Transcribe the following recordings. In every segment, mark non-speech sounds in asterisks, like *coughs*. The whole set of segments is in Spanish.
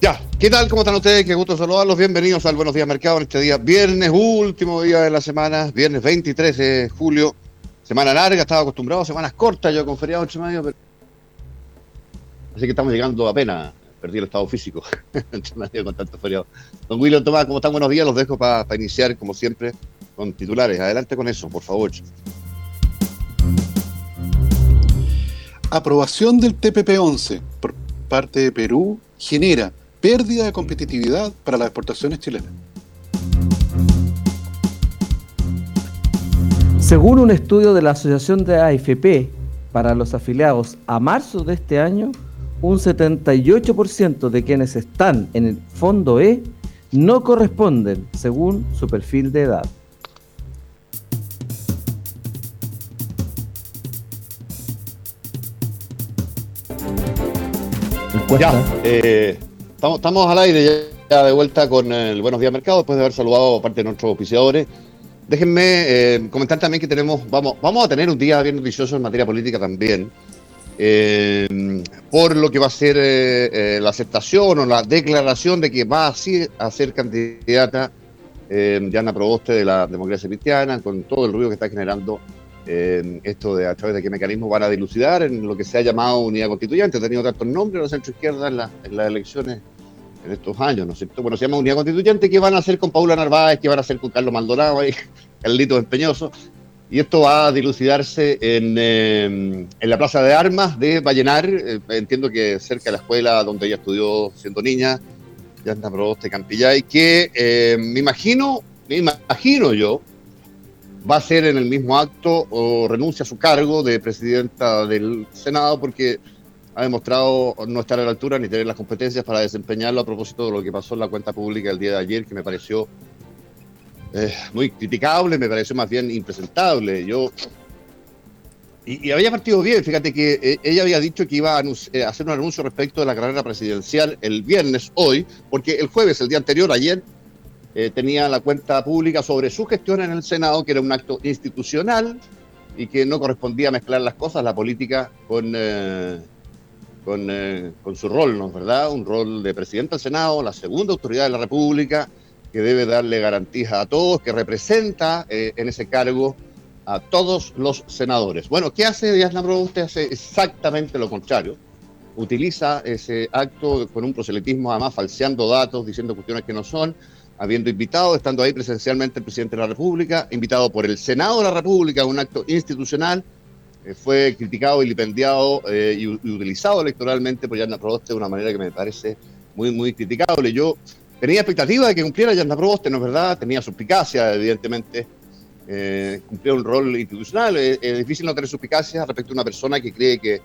Ya, ¿qué tal? ¿Cómo están ustedes? Qué gusto saludarlos. Bienvenidos al Buenos Días Mercado en este día, viernes, último día de la semana, viernes 23 de julio. Semana larga, estaba acostumbrado semanas cortas, yo con feriado ocho medio, pero... Así que estamos llegando apenas, perdí el estado físico *laughs* con tanto feriado. Don William Tomás, ¿cómo están? Buenos días, los dejo para iniciar, como siempre, con titulares. Adelante con eso, por favor. Aprobación del TPP-11 por parte de Perú genera pérdida de competitividad para las exportaciones chilenas. Según un estudio de la Asociación de AFP para los afiliados a marzo de este año, un 78% de quienes están en el fondo E no corresponden según su perfil de edad. Ya, eh, estamos, estamos al aire ya, ya de vuelta con el Buenos Días Mercado, después de haber saludado a parte de nuestros auspiciadores. Déjenme eh, comentar también que tenemos, vamos, vamos a tener un día bien noticioso en materia política también, eh, por lo que va a ser eh, eh, la aceptación o la declaración de que va a, ser- candidata Diana Proboste de la democracia cristiana, con todo el ruido que está generando esto de a través de qué mecanismo van a dilucidar en lo que se ha llamado unidad constituyente. Ha tenido tantos nombres la centroizquierda en, la- en las elecciones en estos años, ¿no es cierto? Bueno, se llama unidad constituyente, ¿qué van a hacer con Paula Narváez? ¿Qué van a hacer con Carlos Maldonado y *laughs* Carlitos Empeñoso? Y esto va a dilucidarse en, eh, en la Plaza de Armas de Vallenar, eh, entiendo que cerca de la escuela donde ella estudió siendo niña, Yanda Proboste Campillay, que eh, me imagino, me imagino yo, va a ser en el mismo acto o renuncia a su cargo de presidenta del Senado porque ha demostrado no estar a la altura ni tener las competencias para desempeñarlo a propósito de lo que pasó en la cuenta pública el día de ayer, que me pareció eh, muy criticable, me pareció más bien impresentable. Yo y, había partido bien, fíjate que eh, ella había dicho que iba a eh, hacer un anuncio respecto de la carrera presidencial el viernes, hoy, porque el jueves, el día anterior, ayer, tenía la cuenta pública sobre su gestión en el Senado, que era un acto institucional y que no correspondía mezclar las cosas, la política, con, con, con su rol, ¿no es verdad? Un rol de presidente del Senado, la segunda autoridad de la República, que debe darle garantías a todos, que representa eh, en ese cargo a todos los senadores. Bueno, ¿qué hace Díaz? Usted hace exactamente lo contrario. Utiliza ese acto con un proselitismo, además falseando datos, diciendo cuestiones que no son, habiendo invitado, estando ahí presencialmente el presidente de la República, invitado por el Senado de la República un acto institucional, eh, fue criticado, vilipendiado eh, y, utilizado electoralmente por Yanda Proboste de una manera que me parece muy, muy criticable. Yo tenía expectativa de que cumpliera Yanda Proboste, ¿no es verdad? Tenía suspicacia, evidentemente, eh, cumplía un rol institucional. Es, es difícil no tener suspicacia respecto a una persona que cree que,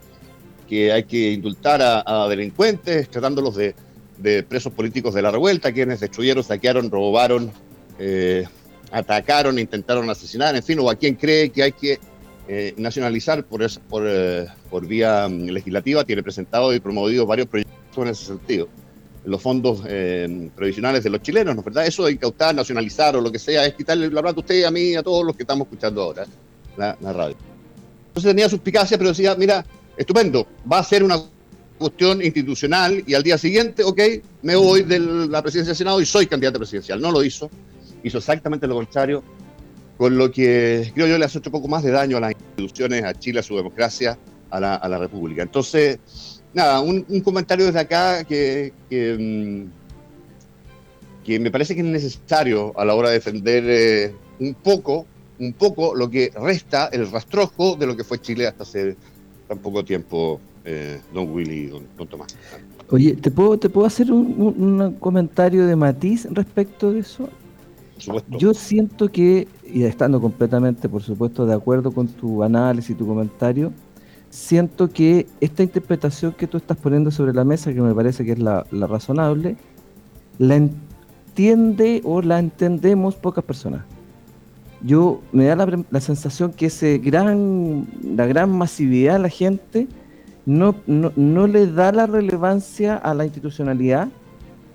que hay que indultar a, delincuentes, tratándolos de, presos políticos de la revuelta, quienes destruyeron, saquearon, robaron, eh, atacaron, intentaron asesinar, en fin, o a quien cree que hay que eh, nacionalizar por, es- por, eh, por vía mm, legislativa, tiene presentado y promovido varios proyectos en ese sentido. Los fondos eh, provisionales de los chilenos, ¿no es verdad? Eso de incautar, nacionalizar o lo que sea, es quitarle la plata a usted, a mí, a todos los que estamos escuchando ahora la, la radio. Entonces tenía suspicacia, pero decía, mira, estupendo, va a ser una cuestión institucional y al día siguiente, ok, me voy de la presidencia del Senado y soy candidato presidencial. No lo hizo, hizo exactamente lo contrario, con lo que creo yo le hace un poco más de daño a las instituciones, a Chile, a su democracia, a la, a la República. Entonces, nada, un, comentario desde acá que, mm, que, me parece que es necesario a la hora de defender eh, un poco, un poco lo que resta, el rastrojo de lo que fue Chile hasta hace tan poco tiempo, eh, don Willy y don, Tomás. Oye, ¿te puedo, ¿te puedo hacer un, comentario de matiz respecto de eso? Yo siento que, y estando completamente, por supuesto, de acuerdo con tu análisis y tu comentario, siento que esta interpretación que tú estás poniendo sobre la mesa, que me parece que es la, razonable, la entiende o la entendemos pocas personas. Yo me da la, sensación que ese gran, la gran masividad de la gente no, no, le da la relevancia a la institucionalidad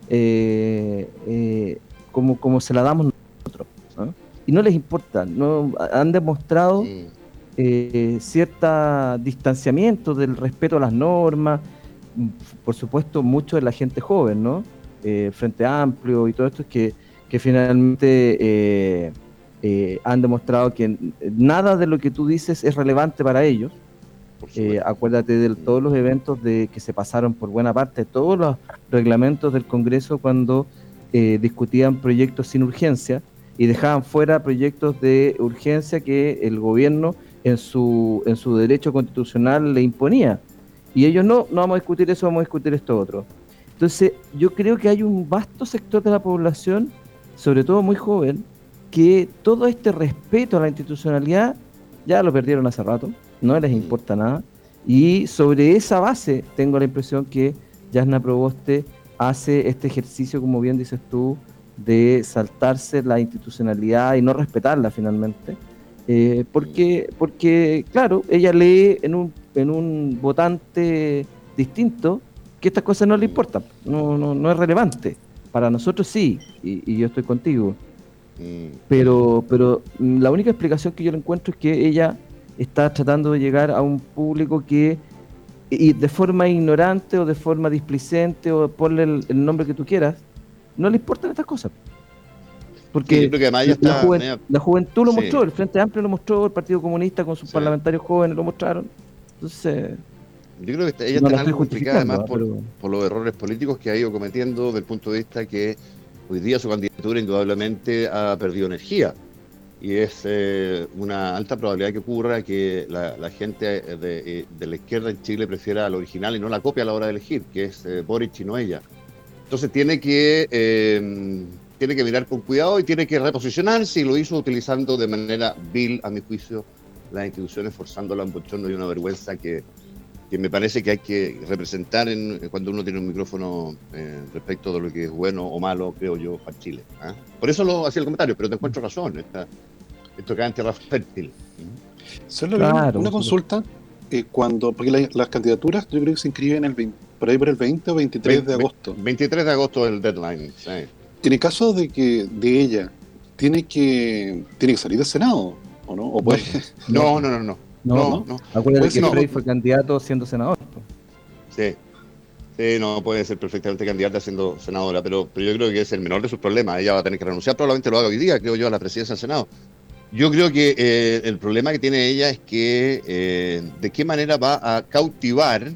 eh, eh, como, como se la damos nosotros. Y no les importa, no han demostrado eh, cierto distanciamiento del respeto a las normas, por supuesto mucho de la gente joven, ¿no? Eh, Frente Amplio y todo esto, que, que finalmente eh, eh, han demostrado que nada de lo que tú dices es relevante para ellos. acuérdate de todos los eventos de que se pasaron por buena parte, todos los reglamentos del Congreso cuando discutían proyectos sin urgencia y dejaban fuera proyectos de urgencia que el gobierno en su, en su derecho constitucional le imponía. Y ellos no, no vamos a discutir eso, vamos a discutir esto otro. Entonces, yo creo que hay un vasto sector de la población, sobre todo muy joven, que todo este respeto a la institucionalidad ya lo perdieron hace rato, no les importa nada. Y sobre esa base tengo la impresión que Yasna Proboste hace este ejercicio, como bien dices tú, de saltarse la institucionalidad y no respetarla finalmente. Eh, porque, porque, claro, ella lee en un, en un votante distinto que estas cosas no le importan, no, no, no es relevante. Para nosotros sí, y, yo estoy contigo. Pero, pero la única explicación que yo le encuentro es que ella está tratando de llegar a un público que y de forma ignorante o de forma displicente o ponle el nombre que tú quieras, no le importan estas cosas. Porque la, juventud lo mostró, el Frente Amplio lo mostró, el Partido Comunista con sus parlamentarios jóvenes lo mostraron. Entonces. Yo creo que ella está algo complicada además por, los errores políticos que ha ido cometiendo desde el punto de vista que hoy día su candidatura indudablemente ha perdido energía. Y es eh, una alta probabilidad que ocurra que la, gente eh, de, la izquierda en Chile prefiera lo original y no la copia a la hora de elegir, que es eh, Boric y no ella. Entonces tiene que tiene que mirar con cuidado y tiene que reposicionarse y lo hizo utilizando de manera vil, a mi juicio, las instituciones, forzándola un bochorno y una vergüenza que, que me parece que hay que representar en, cuando uno tiene un micrófono eh, respecto de lo que es bueno o malo, creo yo, para Chile. ¿ah? Por eso lo hacía el comentario, pero te encuentro razón, esta, esto queda en tierra fértil. Solo una consulta, eh, cuando, porque las candidaturas yo creo que se inscriben el por ahí por el 20 o 23 de agosto. 23 de agosto es el deadline, sí. En el caso de que de ella tiene que tiene que salir del Senado, ¿o no? ¿O puede... no, *laughs* no, no, no. No, no. Acuérdate que Frey fue candidato siendo senador. Sí. Sí, no puede ser perfectamente candidata siendo senadora, pero, pero yo creo que es el menor de sus problemas. Ella va a tener que renunciar, probablemente lo haga hoy día, creo yo, a la presidencia del Senado. Yo creo que eh, el problema que tiene ella es que eh, de qué manera va a cautivar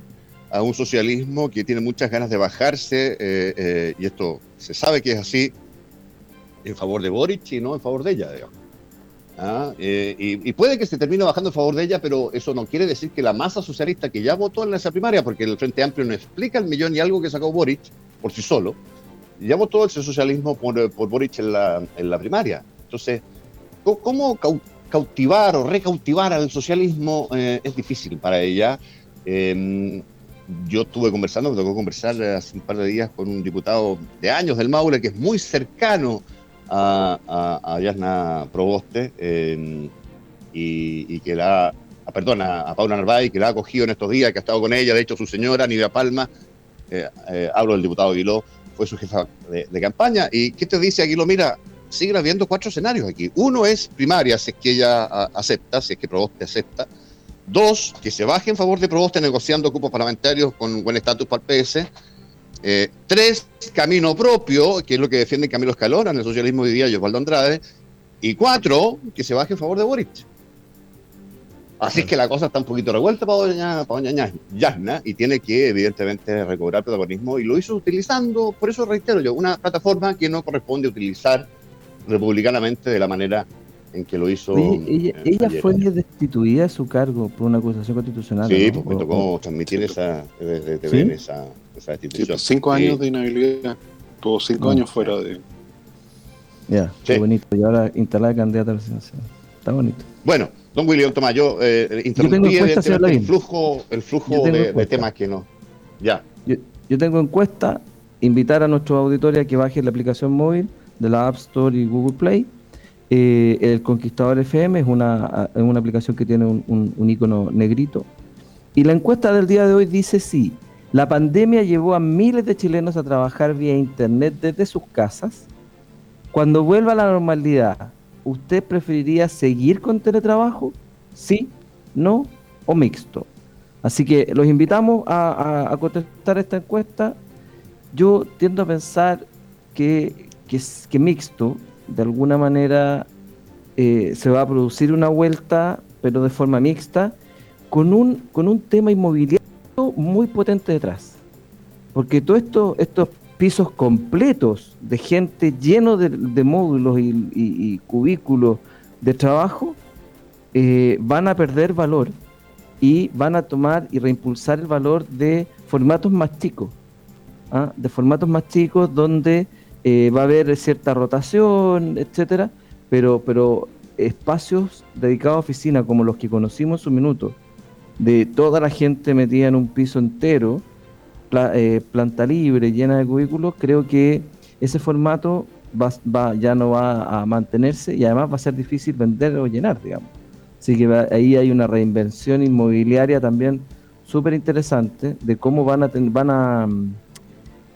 a un socialismo que tiene muchas ganas de bajarse, eh, eh, y esto se sabe que es así, en favor de Boric y no en favor de ella, digamos. ¿Ah? Eh, y, puede que se termine bajando en favor de ella, pero eso no quiere decir que la masa socialista que ya votó en esa primaria, porque el Frente Amplio no explica el millón y algo que sacó Boric por sí solo, ya votó ese socialismo por, por Boric en la, en la primaria. Entonces, ¿cómo cautivar o recautivar al socialismo es difícil para ella? Yo estuve conversando, me tocó conversar hace un par de días con un diputado de años del Maule que es muy cercano a, a, Yasna Proboste em, y, que la, a, perdón, a, Paula Narváez, que la ha acogido en estos días, que ha estado con ella, de hecho su señora, Nidia Palma, eh, eh, hablo del diputado Aguiló, fue su jefa de, campaña. ¿Y qué te dice Aguiló? Mira, sigue habiendo cuatro escenarios aquí. Uno es primaria, si es que ella acepta, si es que Proboste acepta Dos, que se baje en favor de Proboste negociando cupos parlamentarios con buen estatus para el PS. Eh, tres, camino propio, que es lo que defiende Camilo Escalona en el socialismo hoy día y Andrade. Y cuatro, que se baje en favor de Boric. Así es que la cosa está un poquito revuelta para doña, para doña Yasna y tiene que, evidentemente, recobrar protagonismo. Y lo hizo utilizando, por eso reitero yo, una plataforma que no corresponde utilizar republicanamente de la manera en que lo hizo. ella, ella fue destituida de su cargo por una acusación constitucional. Sí, porque me tocó transmitir esa, esa, esa destitución. Pues, cinco años de inhabilidad. Tuvo cinco ah. años fuera de. Ya, qué bonito. Y ahora instalada candidata a la presidencia. Está bonito. Bueno, don William Tomás, yo eh, interrumpí el flujo, el flujo de, temas que no. Ya. Yo, yo tengo encuesta. Invitar a nuestros auditores a que bajen la aplicación móvil de la App Store y Google Play eh, el Conquistador FM es una, una aplicación que tiene un, un, icono negrito. Y la encuesta del día de hoy dice sí, la pandemia llevó a miles de chilenos a trabajar vía internet desde sus casas. Cuando vuelva a la normalidad, ¿usted preferiría seguir con teletrabajo? ¿Sí? ¿No? ¿O mixto? Así que los invitamos a, contestar esta encuesta. Yo tiendo a pensar que, que mixto, de alguna manera eh, se va a producir una vuelta, pero de forma mixta, con un, con un tema inmobiliario muy potente detrás. Porque todos esto, estos pisos completos de gente lleno de, módulos y, cubículos de trabajo eh, van a perder valor y van a tomar y reimpulsar el valor de formatos más chicos, ¿ah? de formatos más chicos donde eh, va a haber cierta rotación, etcétera, pero, pero espacios dedicados a oficina como los que conocimos en su minuto, de toda la gente metida en un piso entero, eh, planta libre, llena de cubículos, creo que ese formato va, ya no va a mantenerse y además va a ser difícil vender o llenar, digamos. Así que ahí hay una reinvención inmobiliaria también súper interesante de cómo van a, van a mm,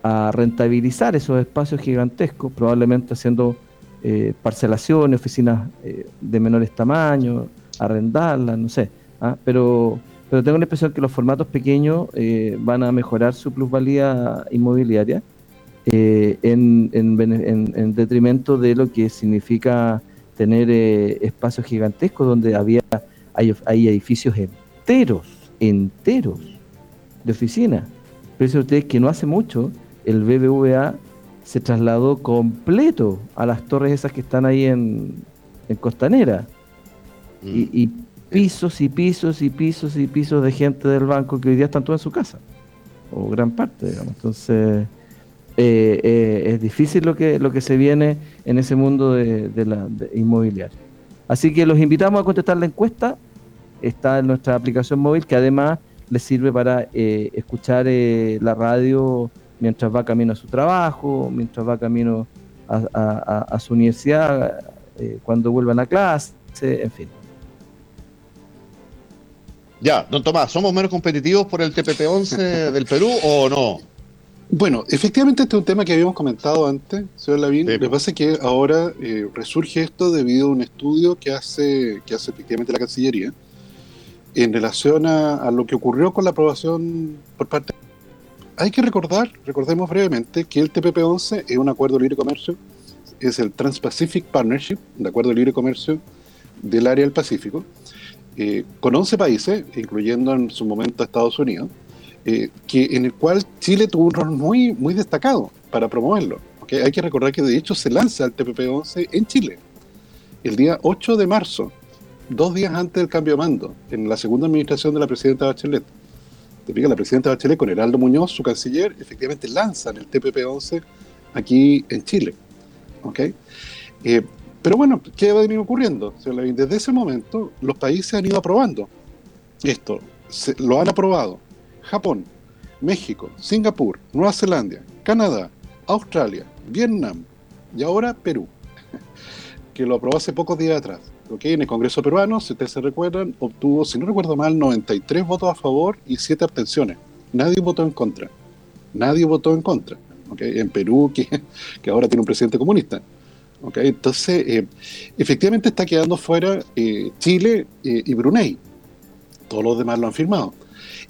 a rentabilizar esos espacios gigantescos, probablemente haciendo eh, parcelaciones, oficinas eh, de menores tamaños, arrendarlas, no sé. ¿ah? Pero, pero tengo la impresión que los formatos pequeños eh, van a mejorar su plusvalía inmobiliaria en, en, detrimento de lo que significa tener espacios gigantescos donde había hay, hay edificios enteros, enteros de oficina. Pero ustedes que no hace mucho el BBVA se trasladó completo a las torres esas que están ahí en, Costanera. Mm. Y, pisos y pisos y pisos y pisos de gente del banco que hoy día están todos en su casa. O gran parte, digamos. Entonces, eh, eh, es difícil lo que, lo que se viene en ese mundo de, la inmobiliario. Así que los invitamos a contestar la encuesta. Está en nuestra aplicación móvil que además les sirve para eh, escuchar la radio mientras va camino a su trabajo, mientras va camino a, su universidad, eh, cuando vuelvan a clase, en fin. Ya, don Tomás, ¿somos menos competitivos por el TPP-11 del Perú o no? Bueno, efectivamente este es un tema que habíamos comentado antes, señor Lavín. Lo que pasa es que ahora eh, resurge esto debido a un estudio que hace, que hace efectivamente la Cancillería en relación a, a lo que ocurrió con la aprobación por parte hay que recordar, recordemos brevemente, que el TPP-11 es un acuerdo de libre comercio, es el Trans-Pacific Partnership, un acuerdo de libre comercio del área del Pacífico, eh, con 11 países, incluyendo en su momento a Estados Unidos, eh, que, en el cual Chile tuvo un rol muy, muy destacado para promoverlo. Hay que recordar que de hecho se lanza el TPP-11 en Chile, el día 8 de marzo, dos días antes del cambio de mando, en la segunda administración de la presidenta Bachelet te la presidenta Bachelet con Heraldo Muñoz, su canciller, efectivamente lanzan el TPP-11 aquí en Chile. ¿ok? Eh, pero bueno, ¿qué va a venir ocurriendo? Desde ese momento, los países han ido aprobando esto. lo han aprobado Japón, México, Singapur, Nueva Zelanda, Canadá, Australia, Vietnam y ahora Perú, *laughs* que lo aprobó hace pocos días atrás en el Congreso peruano, si ustedes se recuerdan, obtuvo, si no recuerdo mal, 93 votos a favor y 7 abstenciones. Nadie votó en contra. Nadie votó en contra. En Perú, que, que, ahora tiene un presidente comunista. Entonces, eh, efectivamente está quedando fuera eh, Chile eh, y Brunei. Todos los demás lo han firmado.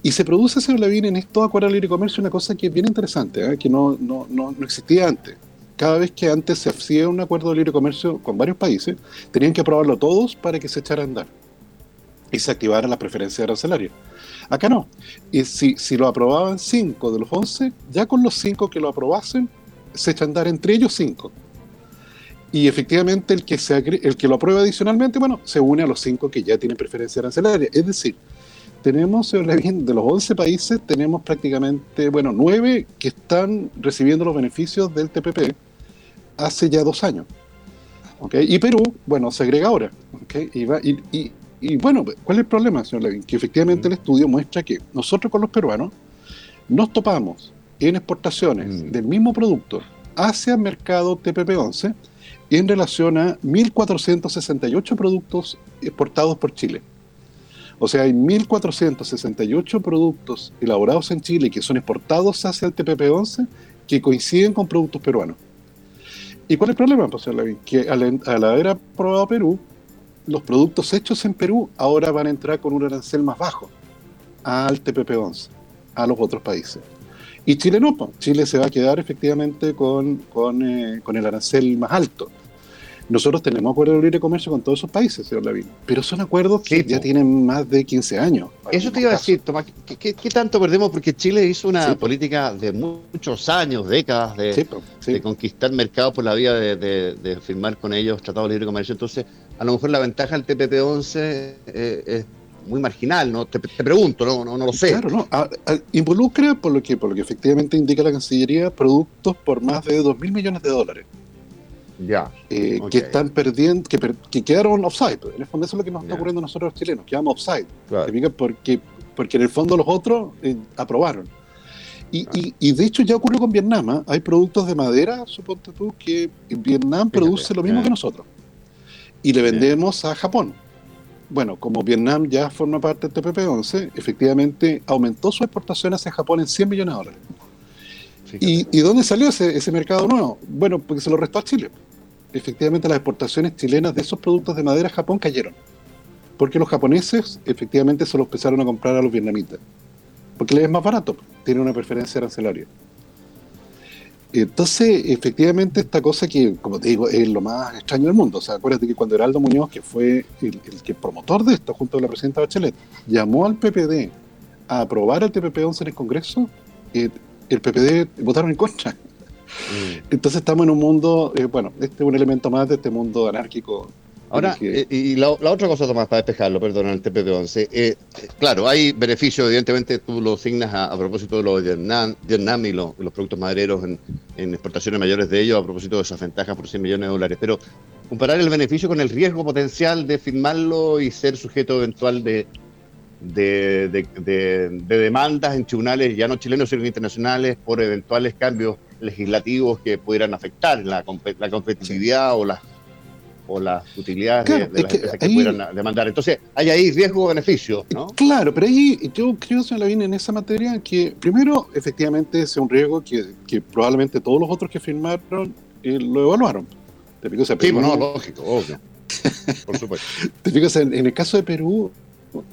Y se produce, señor Lavín, en estos acuerdos de libre comercio una cosa que es bien interesante, que no, no, no, existía antes. Cada vez que antes se hacía un acuerdo de libre comercio con varios países, tenían que aprobarlo todos para que se echara a andar y se activara la preferencia arancelaria. Acá no. Y si, si lo aprobaban cinco de los once, ya con los cinco que lo aprobasen, se echa a andar entre ellos cinco. Y efectivamente el que, se, el que lo aprueba adicionalmente, bueno, se une a los cinco que ya tienen preferencia arancelaria. Es decir, tenemos, de los 11 países, tenemos prácticamente, bueno, 9 que están recibiendo los beneficios del TPP hace ya dos años. ¿okay? Y Perú, bueno, se agrega ahora. ¿okay? Y, y, bueno, ¿cuál es el problema, señor Levin? Que efectivamente el estudio muestra que nosotros con los peruanos nos topamos en exportaciones mm. del mismo producto hacia el mercado TPP-11 en relación a 1.468 productos exportados por Chile. O sea, hay 1.468 productos elaborados en Chile que son exportados hacia el TPP-11 que coinciden con productos peruanos. ¿Y cuál es el problema, José Lavín? Que al, al, haber aprobado Perú, los productos hechos en Perú ahora van a entrar con un arancel más bajo al TPP-11, a los otros países. Y Chile no, Chile se va a quedar efectivamente con, eh, con, el arancel más alto. Nosotros tenemos acuerdos de libre comercio con todos esos países, señor Lavín, pero son acuerdos que ya tienen más de 15 años. Eso te iba a decir, Tomás, ¿qué, tanto perdemos? Porque Chile hizo una política de muchos años, décadas, de, conquistar mercados por la vía de, firmar con ellos tratados de libre comercio. Entonces, a lo mejor la ventaja del TPP-11 eh, es muy marginal, ¿no? Te, pregunto, no, no, lo sé. Claro, no. involucra, por lo, que, por lo que efectivamente indica la Cancillería, productos por más de 2 mil millones de dólares. Ya. Eh, que están perdiendo, que, que, quedaron offside. En el fondo eso es lo que nos está ocurriendo a nosotros los chilenos, quedamos offside. Porque, porque en el fondo los otros eh, aprobaron. Y, y, y, de hecho ya ocurrió con Vietnam. ¿ah? Hay productos de madera, suponte tú, que Vietnam produce lo mismo que nosotros. Y le vendemos a Japón. Bueno, como Vietnam ya forma parte del TPP-11, efectivamente aumentó sus exportaciones hacia Japón en 100 millones de dólares. ¿Y, dónde salió ese, mercado nuevo? Bueno, porque se lo restó a Chile. Efectivamente, las exportaciones chilenas de esos productos de madera a Japón cayeron. Porque los japoneses efectivamente se los empezaron a comprar a los vietnamitas. Porque les es más barato, tiene una preferencia arancelaria. Entonces, efectivamente, esta cosa que, como te digo, es lo más extraño del mundo. O sea, acuérdate que cuando Heraldo Muñoz, que fue el, que promotor de esto, junto con la presidenta Bachelet, llamó al PPD a aprobar el TPP-11 en el Congreso, eh, el PPD votaron en contra. Mm. Entonces estamos en un mundo, eh, bueno, este es un elemento más de este mundo anárquico Ahora, eh, y la, otra cosa, Tomás, para despejarlo, perdón, el TPP-11, eh, claro, hay beneficios, evidentemente tú lo asignas a, propósito de los Vietnam, Vietnam y los, productos madereros en, exportaciones mayores de ellos, a propósito de esas ventajas por 100 millones de dólares, pero comparar el beneficio con el riesgo potencial de firmarlo y ser sujeto eventual de, de, demandas en tribunales, ya no chilenos, sino internacionales, por eventuales cambios legislativos que pudieran afectar la, la competitividad o las o las utilidades de, las empresas que puedan demandar. Entonces, hay ahí riesgo-beneficio, ¿no? Claro, pero ahí yo creo, señor Lavín, en esa materia que, primero, efectivamente, es un riesgo que, probablemente todos los otros que firmaron eh, lo evaluaron. ¿Te sí, no, lógico, obvio. Por supuesto. *laughs* Te fijas, en, el caso de Perú,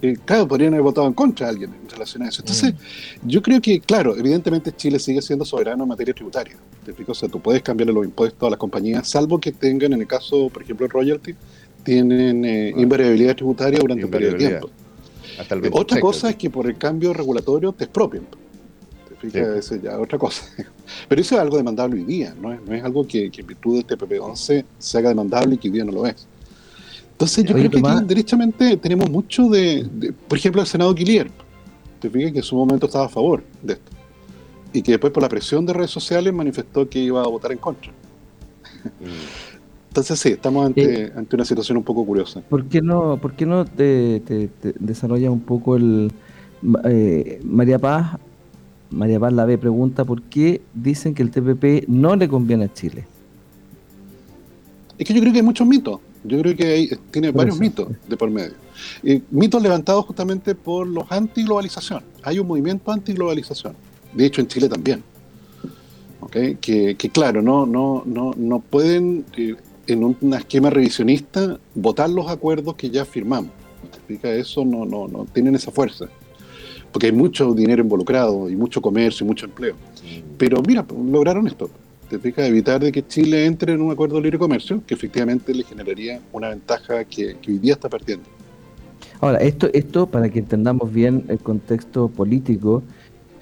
eh, claro, podrían haber votado en contra de alguien en relación a eso. Entonces, mm. yo creo que, claro, evidentemente Chile sigue siendo soberano en materia tributaria. ¿Te explico? O sea, tú puedes cambiarle los impuestos a las compañías, salvo que tengan, en el caso, por ejemplo, royalty, tienen eh, invariabilidad tributaria durante un periodo de tiempo. otra cosa es que por el cambio regulatorio te expropian. ¿Te fijas? Eso ya otra cosa. *laughs* Pero eso es algo demandable hoy día, no es, no es algo que, en virtud del TPP-11 se haga demandable y que hoy día no lo es. Entonces yo creo que aquí derechamente tenemos mucho de, por ejemplo, el Senado Quilier, te fijas que en su momento estaba a favor de esto y que después por la presión de redes sociales manifestó que iba a votar en contra. Mm. Entonces sí, estamos ante, ante, una situación un poco curiosa. ¿Por qué no, por qué no te, desarrolla un poco el... Eh, María Paz, María Paz la ve pregunta, ¿por qué dicen que el TPP no le conviene a Chile? Es que yo creo que hay muchos mitos. Yo creo que hay, tiene varios mitos de por medio. mitos levantados justamente por los anti-globalización. Hay un movimiento anti-globalización de hecho en Chile también. Que, claro, no, no, no, no pueden eh, en un esquema revisionista votar los acuerdos que ya firmamos. fijas? Eso no, no, no tienen esa fuerza. Porque hay mucho dinero involucrado y mucho comercio y mucho empleo. Pero mira, lograron esto. Fijas, evitar de que Chile entre en un acuerdo de libre comercio que efectivamente le generaría una ventaja que, que hoy día está perdiendo. Ahora, esto, esto, para que entendamos bien el contexto político,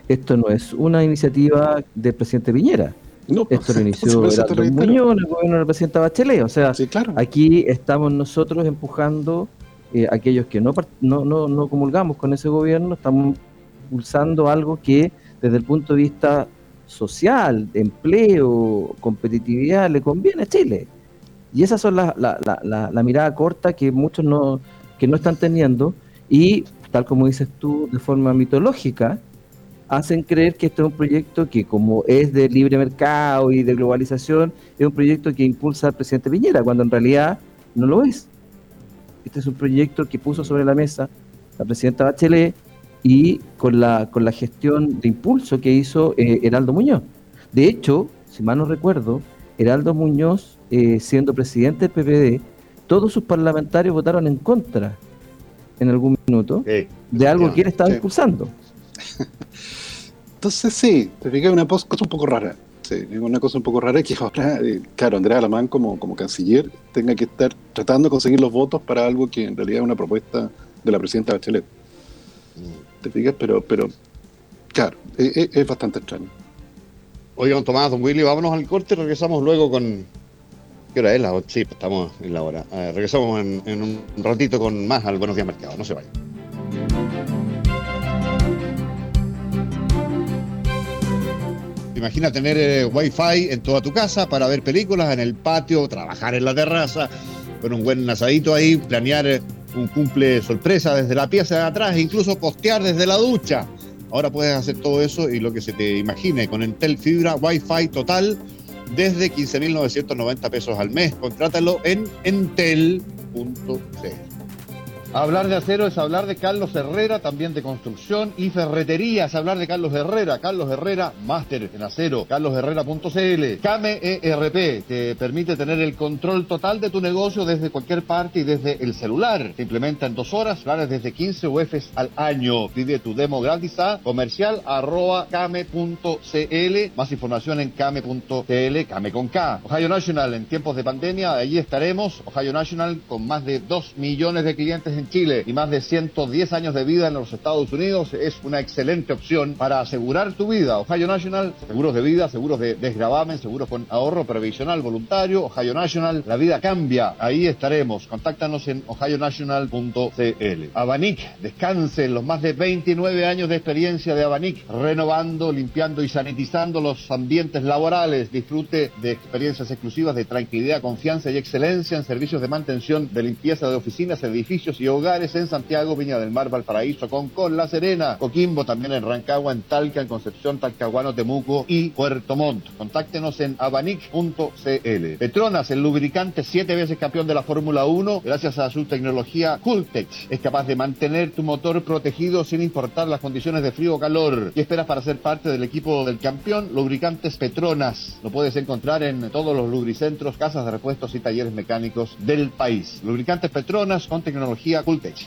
esto no es una iniciativa del presidente Piñera. No, esto lo *laughs* inició el Muñoz, el gobierno del presidente Bachelet. O sea, aquí estamos nosotros empujando, eh, aquellos que no, no, no, no comulgamos con ese gobierno, estamos impulsando algo que desde el punto de vista social, de empleo, competitividad, le conviene a Chile. Y esas son la, la, la, la mirada corta que muchos no, que no están teniendo y, tal como dices tú, de forma mitológica, hacen creer que este es un proyecto que como es de libre mercado y de globalización, es un proyecto que impulsa al presidente Piñera, cuando en realidad no lo es. Este es un proyecto que puso sobre la mesa la presidenta Bachelet y con la, con la gestión de impulso que hizo eh, Heraldo Muñoz. De hecho, si mal no recuerdo, Heraldo Muñoz, eh, siendo presidente del PPD, todos sus parlamentarios votaron en contra en algún minuto de algo que él estaba impulsando. *laughs* Entonces sí, te fijas una cosa un poco rara. Sí, una cosa un poco rara que ahora, eh, claro, Andrea Alamán como, como canciller tenga que estar tratando de conseguir los votos para algo que en realidad es una propuesta de la presidenta Bachelet. Mm. ¿Te fijas? Pero, pero claro, es, e, es bastante extraño. Oigan, Tomás, don Willy, vámonos al corte, regresamos luego con ¿Qué hora es? La, sí, estamos en la hora. Eh, regresamos en, un ratito con más al Buenos Días Mercado. No se vayan. Imagina tener eh, Wi-Fi en toda tu casa para ver películas en el patio, trabajar en la terraza, con un buen asadito ahí, planear eh, un cumple sorpresa desde la pieza de atrás, incluso postear desde la ducha. Ahora puedes hacer todo eso y lo que se te imagine con Entel Fibra Wi-Fi total desde 15.990 pesos al mes. Contrátalo en entel.cl. Hablar de acero es hablar de Carlos Herrera, también de construcción y ferretería. Es hablar de Carlos Herrera. Carlos Herrera, máster en acero. carlosherrera.cl. Came ERP te permite tener el control total de tu negocio desde cualquier parte y desde el celular. Se implementa en dos horas, planes desde 15 UFs al año. Pide tu demo gratis a comercial arroba came.cl. Más información en came.cl, came con K. Ohio National, en tiempos de pandemia, allí estaremos. Ohio National con más de 2 millones de clientes en Chile y más de 110 años de vida en los Estados Unidos es una excelente opción para asegurar tu vida. Ohio National, seguros de vida, seguros de desgravamen, seguros con ahorro previsional voluntario. Ohio National, la vida cambia. Ahí estaremos. Contáctanos en ohionational.cl. Abanic, descanse en los más de 29 años de experiencia de Abanic, renovando, limpiando y sanitizando los ambientes laborales. Disfrute de experiencias exclusivas de tranquilidad, confianza y excelencia en servicios de mantención de limpieza de oficinas, edificios y hogares en Santiago, Viña del Mar, Valparaíso, Concón, La Serena, Coquimbo, también en Rancagua, en Talca, en Concepción, Talcahuano, Temuco y Puerto Montt. Contáctenos en abanic.cl. Petronas, el lubricante siete veces campeón de la Fórmula 1, gracias a su tecnología Cooltech, es capaz de mantener tu motor protegido sin importar las condiciones de frío o calor. ¿Qué esperas para ser parte del equipo del campeón? Lubricantes Petronas. Lo puedes encontrar en todos los lubricentros, casas de repuestos y talleres mecánicos del país. Lubricantes Petronas con tecnología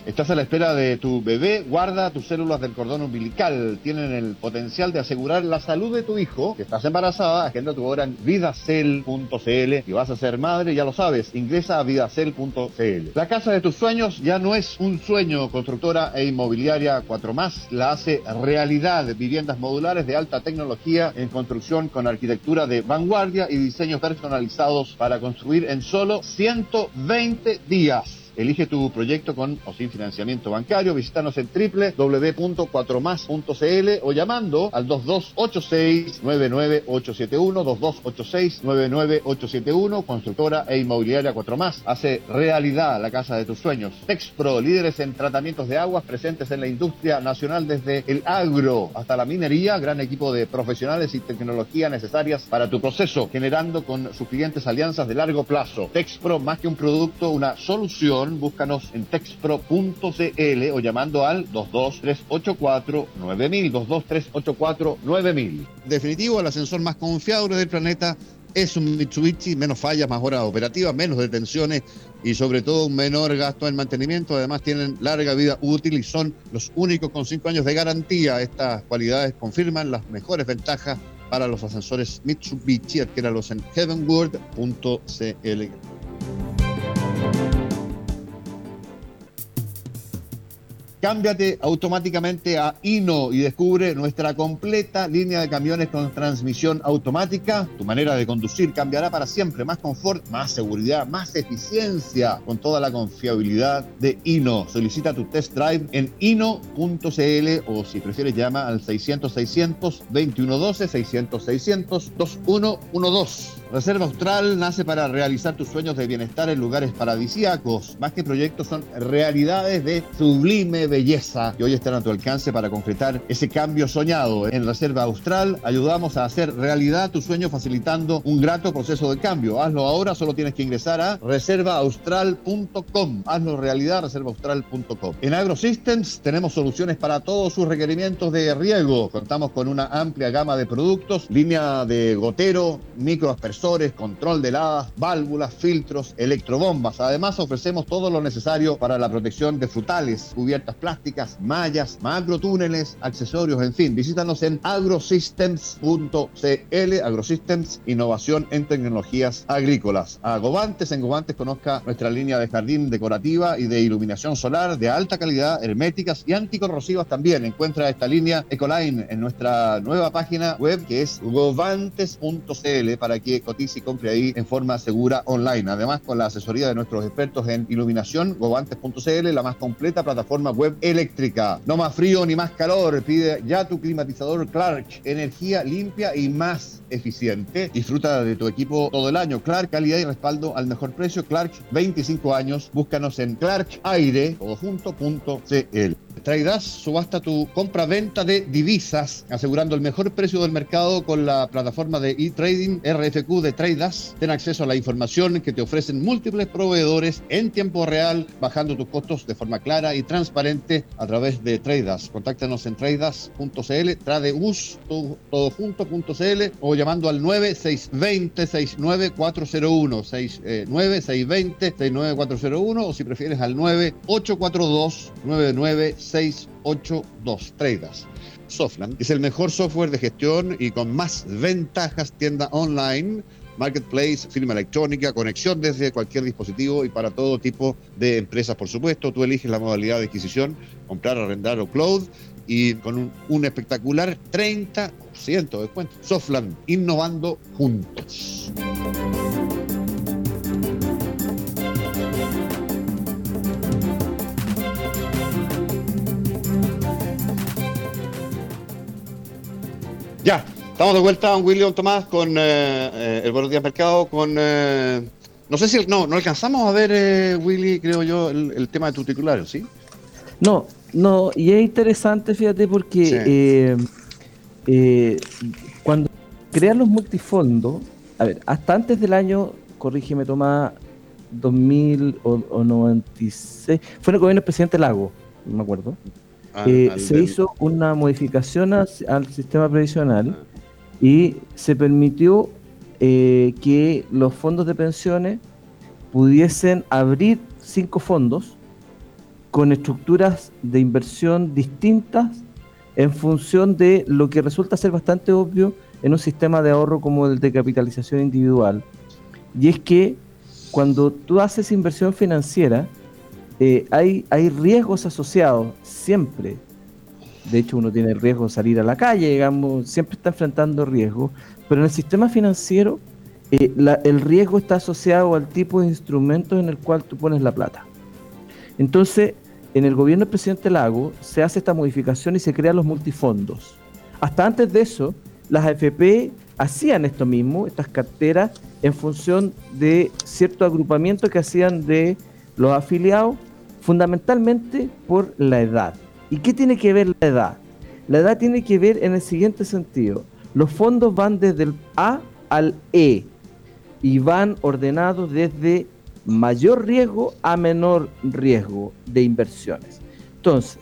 Estás a la espera de tu bebé, guarda tus células del cordón umbilical. Tienen el potencial de asegurar la salud de tu hijo. Si estás embarazada, agenda tu hora en vidacel.cl y vas a ser madre, ya lo sabes. Ingresa a vidacel.cl. La casa de tus sueños ya no es un sueño. Constructora e inmobiliaria 4 más la hace realidad. Viviendas modulares de alta tecnología en construcción con arquitectura de vanguardia y diseños personalizados para construir en solo 120 días. Elige tu proyecto con o sin financiamiento bancario. Visítanos en www.4más.cl o llamando al 2286-99871, 2286-99871, constructora e inmobiliaria 4 más. Hace realidad la casa de tus sueños. Texpro, líderes en tratamientos de aguas presentes en la industria nacional desde el agro hasta la minería, gran equipo de profesionales y tecnología necesarias para tu proceso, generando con sus clientes alianzas de largo plazo. Texpro, más que un producto, una solución búscanos en texpro.cl o llamando al 22384-9000, 22384-9000. Definitivo, el ascensor más confiable del planeta es un Mitsubishi, menos fallas, más horas operativas, menos detenciones y sobre todo un menor gasto en mantenimiento. Además tienen larga vida útil y son los únicos con cinco años de garantía. Estas cualidades confirman las mejores ventajas para los ascensores Mitsubishi. Adquiéralos en heavenworld.cl. Cámbiate automáticamente a Ino y descubre nuestra completa línea de camiones con transmisión automática. Tu manera de conducir cambiará para siempre. Más confort, más seguridad, más eficiencia con toda la confiabilidad de Ino. Solicita tu test drive en ino.cl o si prefieres llama al 600 600 2112 600 600 2112. Reserva Austral nace para realizar tus sueños de bienestar en lugares paradisíacos. Más que proyectos, son realidades de sublime belleza que hoy están a tu alcance para concretar ese cambio soñado. En Reserva Austral ayudamos a hacer realidad tu sueño facilitando un grato proceso de cambio. Hazlo ahora, solo tienes que ingresar a reservaaustral.com. Hazlo realidad, reservaaustral.com. En AgroSystems tenemos soluciones para todos sus requerimientos de riego. Contamos con una amplia gama de productos, línea de gotero, microaspersores control de heladas, válvulas, filtros, electrobombas. Además, ofrecemos todo lo necesario para la protección de frutales, cubiertas plásticas, mallas, macrotúneles, accesorios, en fin. Visítanos en agrosystems.cl. Agrosystems, innovación en tecnologías agrícolas. A Govantes, en Govantes conozca nuestra línea de jardín decorativa y de iluminación solar de alta calidad, herméticas y anticorrosivas también. Encuentra esta línea Ecoline en nuestra nueva página web que es govantes.cl para que cotice y compre ahí en forma segura online. Además, con la asesoría de nuestros expertos en iluminación, govantes.cl, la más completa plataforma web eléctrica. No más frío ni más calor. Pide ya tu climatizador Clark. Energía limpia y más eficiente. Disfruta de tu equipo todo el año. Clark, calidad y respaldo al mejor precio. Clark, 25 años. Búscanos en clarkaire, todo Traidas subasta tu compra-venta de divisas, asegurando el mejor precio del mercado con la plataforma de e-trading RFQ de Traidas. Ten acceso a la información que te ofrecen múltiples proveedores en tiempo real, bajando tus costos de forma clara y transparente a través de Traidas. Contáctanos en traidas.cl, tradeus, todo, junto.cl o llamando al 9620-69401, 69620-69401 o si prefieres al 9842 99 682 Traders. Softland es el mejor software de gestión y con más ventajas tienda online, marketplace, firma electrónica, conexión desde cualquier dispositivo y para todo tipo de empresas, por supuesto. Tú eliges la modalidad de adquisición, comprar, arrendar o cloud y con un, un espectacular 30% de descuento. Softland, innovando juntos. Ya, estamos de vuelta, don William Tomás, con eh, eh, el Buenos Días Mercado, con... Eh, no sé si... No, no alcanzamos a ver, Willy, creo yo, el, tema de tu titular, ¿sí? No, no, y es interesante, fíjate, porque cuando crean los multifondos, a ver, hasta antes del año, corrígeme, Tomás, 2000 o, 96, fue el gobierno del presidente Lago, no me acuerdo. Eh, se hizo una modificación al sistema previsional ah. y se permitió eh, que los fondos de pensiones pudiesen abrir cinco fondos con estructuras de inversión distintas en función de lo que resulta ser bastante obvio en un sistema de ahorro como el de capitalización individual. Y es que cuando tú haces inversión financiera, eh, hay, riesgos asociados siempre. De hecho, uno tiene el riesgo de salir a la calle, digamos, siempre está enfrentando riesgos. Pero en el sistema financiero, eh, el riesgo está asociado al tipo de instrumento en el cual tú pones la plata. Entonces, en el gobierno del presidente Lago se hace esta modificación y se crean los multifondos. Hasta antes de eso, las AFP hacían esto mismo, estas carteras, en función de cierto agrupamiento que hacían de los afiliados fundamentalmente por la edad. ¿Y qué tiene que ver la edad? La edad tiene que ver en el siguiente sentido. Los fondos van desde el A al E y van ordenados desde mayor riesgo a menor riesgo de inversiones. Entonces,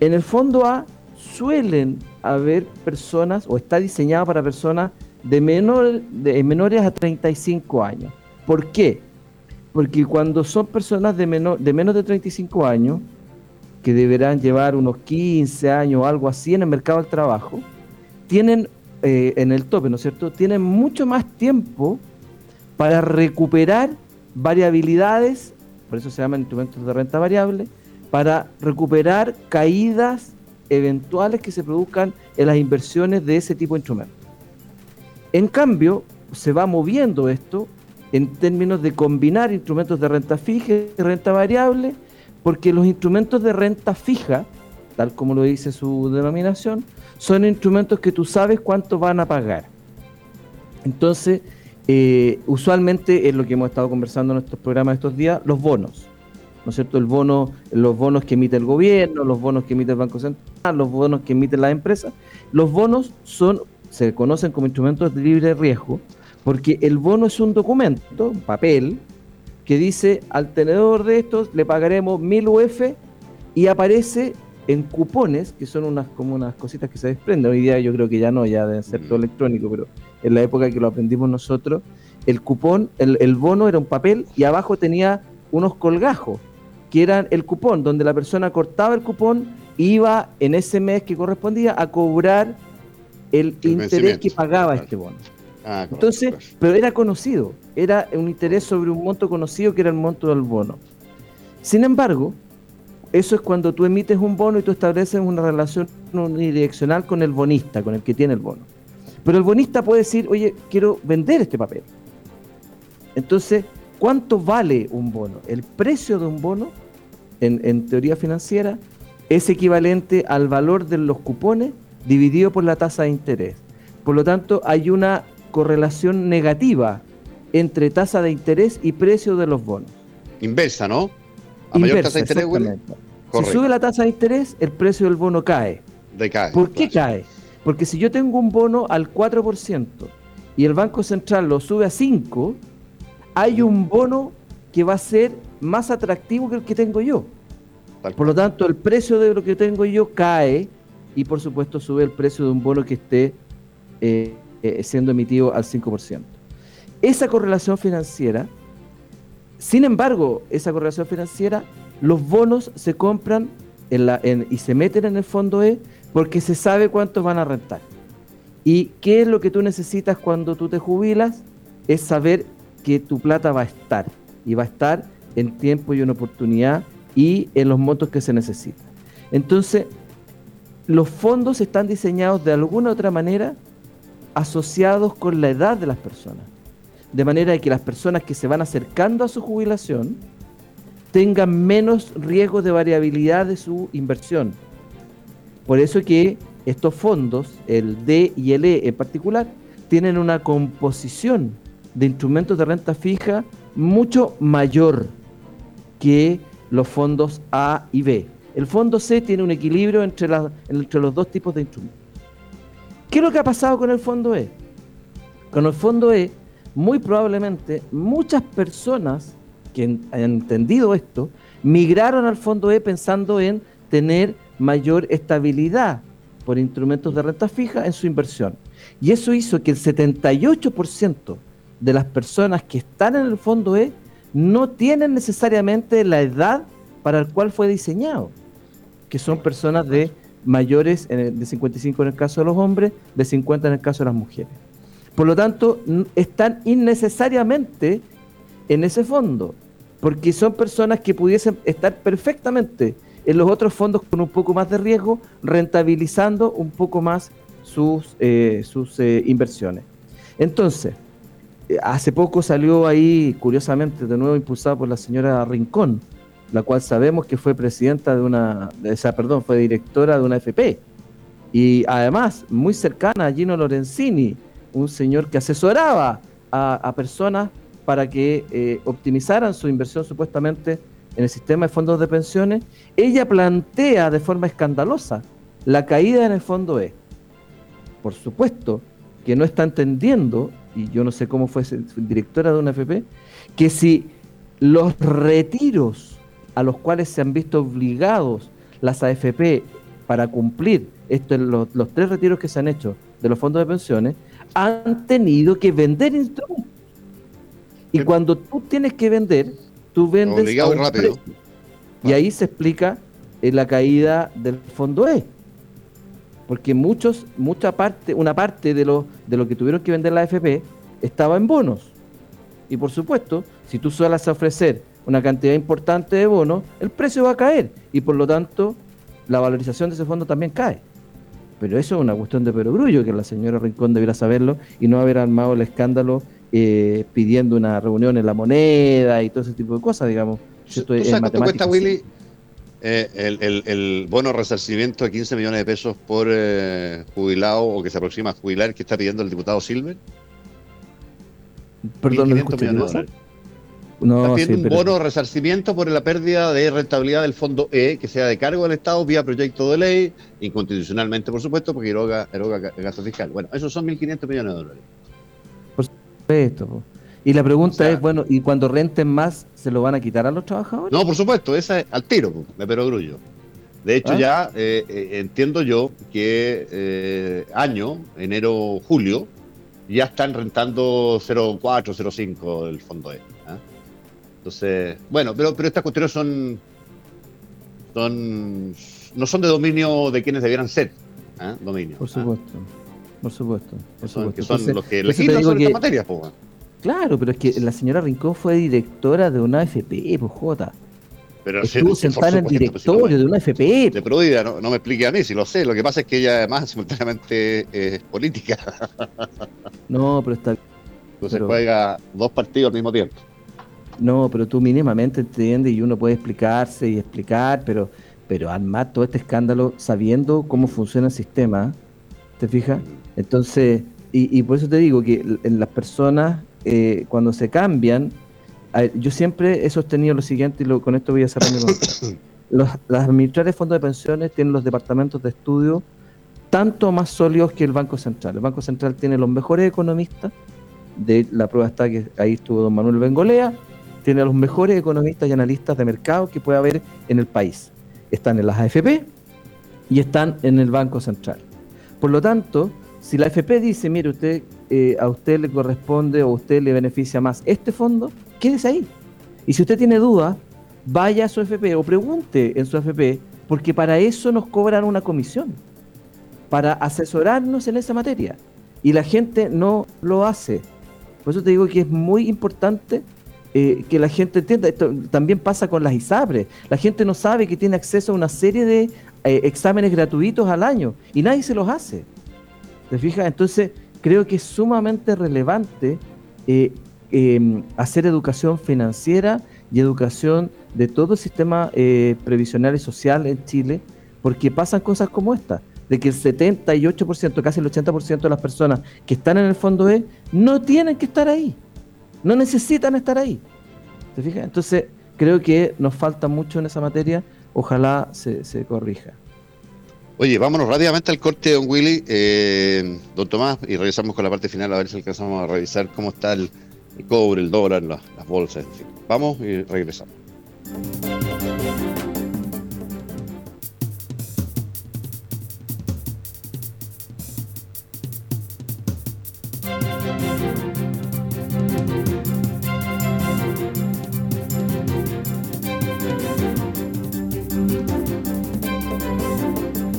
en el fondo A suelen haber personas, o está diseñado para personas de, menor, de menores a 35 años. ¿Por qué? Porque cuando son personas de, menos de 35 años, que deberán llevar unos 15 años o algo así en el mercado del trabajo, tienen eh, en el tope, ¿no es cierto? Tienen mucho más tiempo para recuperar variabilidades, por eso se llaman instrumentos de renta variable, para recuperar caídas eventuales que se produzcan en las inversiones de ese tipo de instrumentos. En cambio, se va moviendo esto en términos de combinar instrumentos de renta fija y renta variable, porque los instrumentos de renta fija, tal como lo dice su denominación, son instrumentos que tú sabes cuánto van a pagar. Entonces, eh, usualmente es lo que hemos estado conversando en nuestros programas estos días, los bonos. ¿No es cierto? El bono, los bonos que emite el gobierno, los bonos que emite el Banco Central, los bonos que emiten las empresas. Los bonos son, se conocen como instrumentos de libre riesgo, porque el bono es un documento, un papel, que dice al tenedor de estos le pagaremos mil UF y aparece en cupones, que son unas como unas cositas que se desprenden. Hoy día yo creo que ya no, ya debe ser todo mm. electrónico, pero en la época que lo aprendimos nosotros, el cupón, el, el bono era un papel y abajo tenía unos colgajos, que eran el cupón, donde la persona cortaba el cupón, iba en ese mes que correspondía a cobrar el, interés que pagaba este bono. Ah, Entonces, pero era conocido, era un interés sobre un monto conocido que era el monto del bono. Sin embargo, eso es cuando tú emites un bono y tú estableces una relación unidireccional con el bonista, con el que tiene el bono. Pero el bonista puede decir, oye, quiero vender este papel. Entonces, ¿cuánto vale un bono? El precio de un bono, en, teoría financiera, es equivalente al valor de los cupones dividido por la tasa de interés. Por lo tanto, hay una correlación negativa entre tasa de interés y precio de los bonos. Inversa, ¿no? A mayor tasa de interés, Si sube la tasa de interés, el precio del bono cae. Decae. ¿Por qué cae? Porque si yo tengo un bono al 4% y el Banco Central lo sube a 5%, hay un bono que va a ser más atractivo que el que tengo yo. Por lo tanto, el precio de lo que tengo yo cae y por supuesto sube el precio de un bono que esté eh, eh, siendo emitido al 5%. Esa correlación financiera sin embargo, esa correlación financiera, los bonos se compran y se meten en el fondo E porque se sabe cuánto van a rentar. ¿Y qué es lo que tú necesitas cuando tú te jubilas? Es saber que tu plata va a estar y va a estar en tiempo y en oportunidad y en los montos que se necesitan. Entonces, los fondos están diseñados de alguna u otra manera asociados con la edad de las personas de manera que las personas que se van acercando a su jubilación tengan menos riesgo de variabilidad de su inversión. Por eso que estos fondos, el D y el E en particular, tienen una composición de instrumentos de renta fija mucho mayor que los fondos A y B. El fondo C tiene un equilibrio entre, entre los dos tipos de instrumentos. ¿Qué es lo que ha pasado con el fondo E? Con el fondo E muy probablemente muchas personas que han entendido esto migraron al fondo E pensando en tener mayor estabilidad por instrumentos de renta fija en su inversión. Y eso hizo que el 78% de las personas que están en el fondo E no tienen necesariamente la edad para el cual fue diseñado, que son personas de mayores de 55 en el caso de los hombres, de 50 en el caso de las mujeres. Por lo tanto, están innecesariamente en ese fondo, porque son personas que pudiesen estar perfectamente en los otros fondos con un poco más de riesgo, rentabilizando un poco más sus, eh, sus eh, inversiones. Entonces, eh, hace poco salió ahí, curiosamente, de nuevo impulsada por la señora Rincón, la cual sabemos que fue presidenta de una, de esa, perdón, fue directora de una FP. Y además, muy cercana a Gino Lorenzini, un señor que asesoraba a, personas para que eh, optimizaran su inversión supuestamente en el sistema de fondos de pensiones, ella plantea de forma escandalosa la caída en el fondo E. Por supuesto que no está entendiendo, y yo no sé cómo fue directora de una FP, que si los retiros a los cuales se han visto obligados las AFP para cumplir esto, los tres retiros que se han hecho de los fondos de pensiones, han tenido que vender instrumentos. Y cuando tú tienes que vender, tú vendes rápido. Y ahí se explica eh, la caída del fondo E. Porque muchos, mucha parte, una parte de lo, de lo que tuvieron que vender la AFP estaba en bonos. Y por supuesto, si tú suelas ofrecer una cantidad importante de bonos, el precio va a caer. Y por lo tanto, la valorización de ese fondo también cae. Pero eso es una cuestión de perogrullo, que la señora Rincón debiera saberlo y no haber armado el escándalo eh, pidiendo una reunión en la moneda y todo ese tipo de cosas, digamos. ¿Tú sabes cuánto cuesta, Willy, eh, el, el, bono resarcimiento de 15 millones de pesos por eh, jubilado o que se aproxima a jubilar que está pidiendo el diputado Silver? Perdón, no No, está pidiendo un bono de resarcimiento por la pérdida de rentabilidad del fondo E, que sea de cargo del Estado vía proyecto de ley, inconstitucionalmente, por supuesto, porque eroga, eroga gasto fiscal. Bueno, esos son 1.500 millones de dólares. Por supuesto. Y la pregunta es, bueno, ¿y cuando renten más, se lo van a quitar a los trabajadores? No, por supuesto, esa es al tiro, me pero grullo. De hecho, ¿Ah? ya eh, eh, entiendo yo que eh, año, enero, julio, ya están rentando 0,4, 0,5 el fondo E. Entonces, bueno, pero, pero estas cuestiones son, son no son de dominio de quienes debieran ser. ¿ah? Dominio. Por supuesto. Por supuesto. Por supuesto. Que son, los que legislan sobre estas materias, pues. Claro, pero es que la señora Rincón fue directora de una AFP, pues Jota. Pero Estuvo sentada en el pues, directorio de una AFP. De Provida, no, no, me explique a mí, si lo sé. Lo que pasa es que ella además *laughs* simultáneamente es política. No, pero está Entonces juega dos partidos al mismo tiempo. No, pero tú mínimamente entiendes y uno puede explicarse y explicar, pero, pero armar todo este escándalo sabiendo cómo funciona el sistema, ¿te fijas? Entonces, y, y por eso te digo que en las personas eh, cuando se cambian, yo siempre he sostenido lo siguiente y con esto voy a cerrar mi *coughs* los, Las administradoras de fondos de pensiones tienen los departamentos de estudio tanto más sólidos que el Banco Central. El Banco Central tiene los mejores economistas, de la prueba está que ahí estuvo don Manuel Bengolea, tiene a los mejores economistas y analistas de mercado que puede haber en el país. Están en las AFP y están en el Banco Central. Por lo tanto, si la AFP dice, mire, usted eh, a usted le corresponde o a usted le beneficia más este fondo, quédese ahí. Y si usted tiene dudas, vaya a su FP o pregunte en su FP, porque para eso nos cobran una comisión, para asesorarnos en esa materia. Y la gente no lo hace. Por eso te digo que es muy importante eh, que la gente entienda. Esto también pasa con las ISAPRES. La gente no sabe que tiene acceso a una serie de eh, exámenes gratuitos al año y nadie se los hace. ¿Te fijas? Entonces, creo que es sumamente relevante eh, em, hacer educación financiera y educación de todo el sistema eh, previsional y social en Chile, porque pasan cosas como esta, de que el 78%, casi el 80% de las personas que están en el fondo E no tienen que estar ahí, no necesitan estar ahí. ¿Te fijas? Entonces, creo que nos falta mucho en esa materia, ojalá se corrija. Oye, vámonos rápidamente al corte, don Willy, eh, don Tomás, y regresamos con la parte final a ver si alcanzamos a revisar cómo está el, cobre, el dólar, las, las bolsas, en fin. Vamos y regresamos.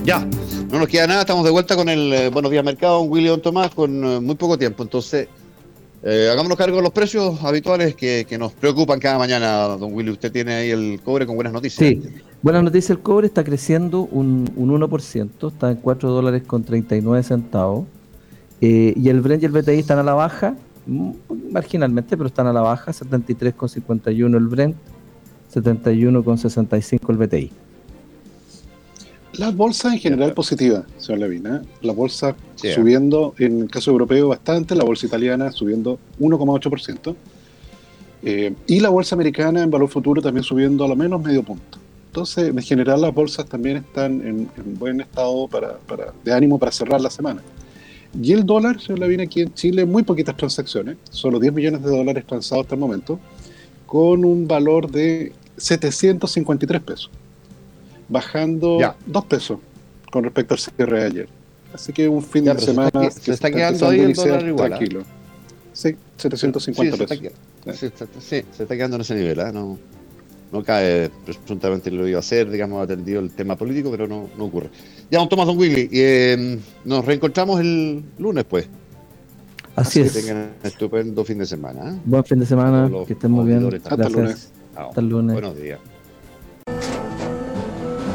Ya, no nos queda nada, estamos de vuelta con el eh, Buenos Días Mercado, un William Tomás, con eh, muy poco tiempo. Entonces, eh, hagámonos cargo de los precios habituales que, nos preocupan cada mañana, don Willy. Usted tiene ahí el cobre con buenas noticias. Sí, buenas noticias, el cobre está creciendo un, un 1%, está en 4 dólares con 39 centavos. y el Brent y el BTI están a la baja, mm, marginalmente, pero están a la baja, 73,51 el Brent, 71,65 el BTI. Las bolsas en general positivas, señor Levina. ¿eh? La bolsa subiendo, en el caso europeo, bastante, la bolsa italiana subiendo 1,8%. Eh, y la bolsa americana en valor futuro también subiendo a lo menos medio punto. Entonces, en general, las bolsas también están en, buen estado para, de ánimo para cerrar la semana. Y el dólar, señor Levina, aquí en Chile, muy poquitas transacciones, solo 10 millones de dólares transados hasta el momento, con un valor de 753 pesos bajando dos pesos con respecto al cierre de ayer. Así que un fin de semana. Se está, quedando ahí el dólar igual. ¿ah? Tranquilo. Sí, 750 pesos. sí, se está quedando en ese nivel, ¿eh? No, no cae, presuntamente lo iba a hacer, digamos, atendido el tema político, pero no, no ocurre. Ya, don Tomás, don Willy, y, eh, nos reencontramos el lunes, pues. Así, es. Que tengan un estupendo fin de semana. ¿eh? Buen fin de semana, que estén muy bien. Hasta el lunes. Hasta el lunes. Buenos días.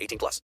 18 plus.